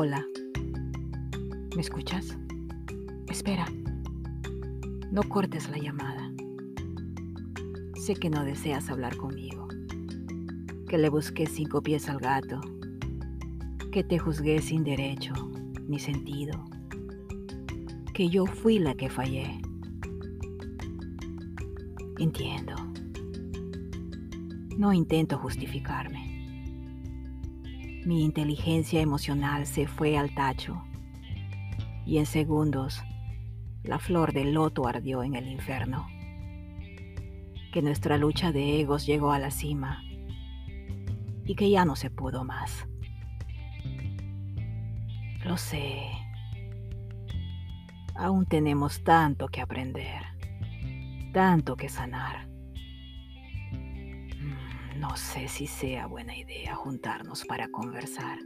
Hola. ¿Me escuchas? Espera. No cortes la llamada. Sé que no deseas hablar conmigo. Que le busqué cinco pies al gato. Que te juzgué sin derecho ni sentido. Que yo fui la que fallé. Entiendo. No intento justificarme. Mi inteligencia emocional se fue al tacho y en segundos la flor del loto ardió en el infierno. Que nuestra lucha de egos llegó a la cima y que ya no se pudo más. Lo sé. Aún tenemos tanto que aprender, tanto que sanar. No sé si sea buena idea juntarnos para conversar.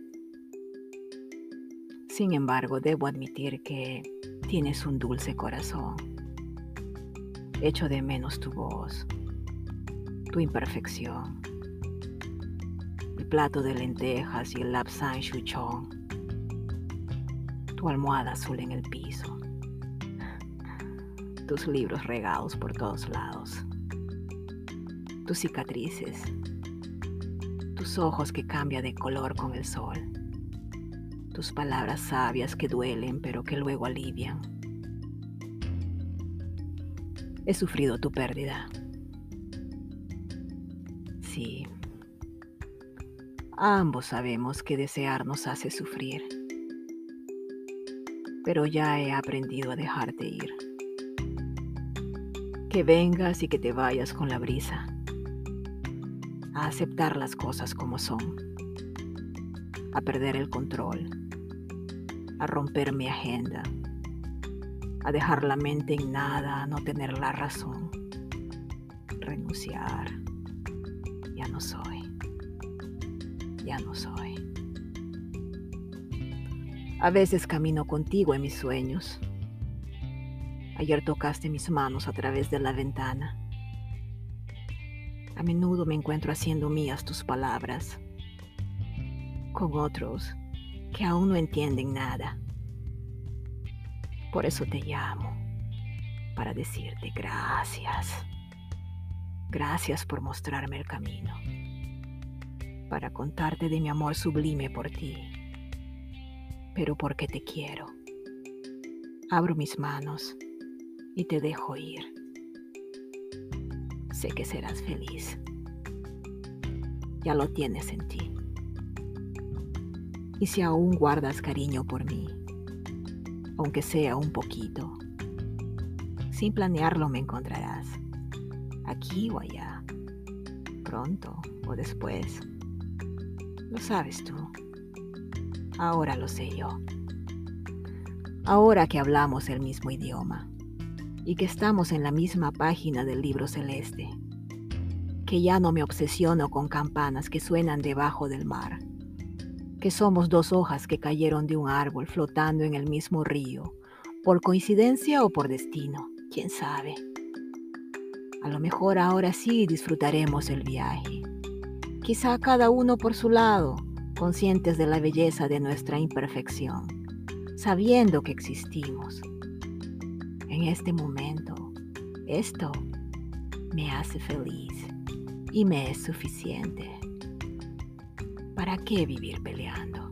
Sin embargo, debo admitir que tienes un dulce corazón. Echo de menos tu voz, tu imperfección, el plato de lentejas y el lapsang chuchón, tu almohada azul en el piso, tus libros regados por todos lados tus cicatrices, tus ojos que cambian de color con el sol, tus palabras sabias que duelen pero que luego alivian. He sufrido tu pérdida. Sí. Ambos sabemos que desear nos hace sufrir, pero ya he aprendido a dejarte ir. Que vengas y que te vayas con la brisa a aceptar las cosas como son, a perder el control, a romper mi agenda, a dejar la mente en nada, a no tener la razón, renunciar. Ya no soy, ya no soy. A veces camino contigo en mis sueños. Ayer tocaste mis manos a través de la ventana a menudo me encuentro haciendo mías tus palabras con otros que aún no entienden nada. Por eso te llamo, para decirte gracias. Gracias por mostrarme el camino, para contarte de mi amor sublime por ti, pero porque te quiero. Abro mis manos y te dejo ir sé que serás feliz. Ya lo tienes en ti. Y si aún guardas cariño por mí, aunque sea un poquito, sin planearlo me encontrarás, aquí o allá, pronto o después. Lo sabes tú. Ahora lo sé yo. Ahora que hablamos el mismo idioma y que estamos en la misma página del libro celeste, que ya no me obsesiono con campanas que suenan debajo del mar, que somos dos hojas que cayeron de un árbol flotando en el mismo río, por coincidencia o por destino, quién sabe. A lo mejor ahora sí disfrutaremos el viaje, quizá cada uno por su lado, conscientes de la belleza de nuestra imperfección, sabiendo que existimos en este momento. Esto me hace feliz y me es suficiente. ¿Para qué vivir peleando?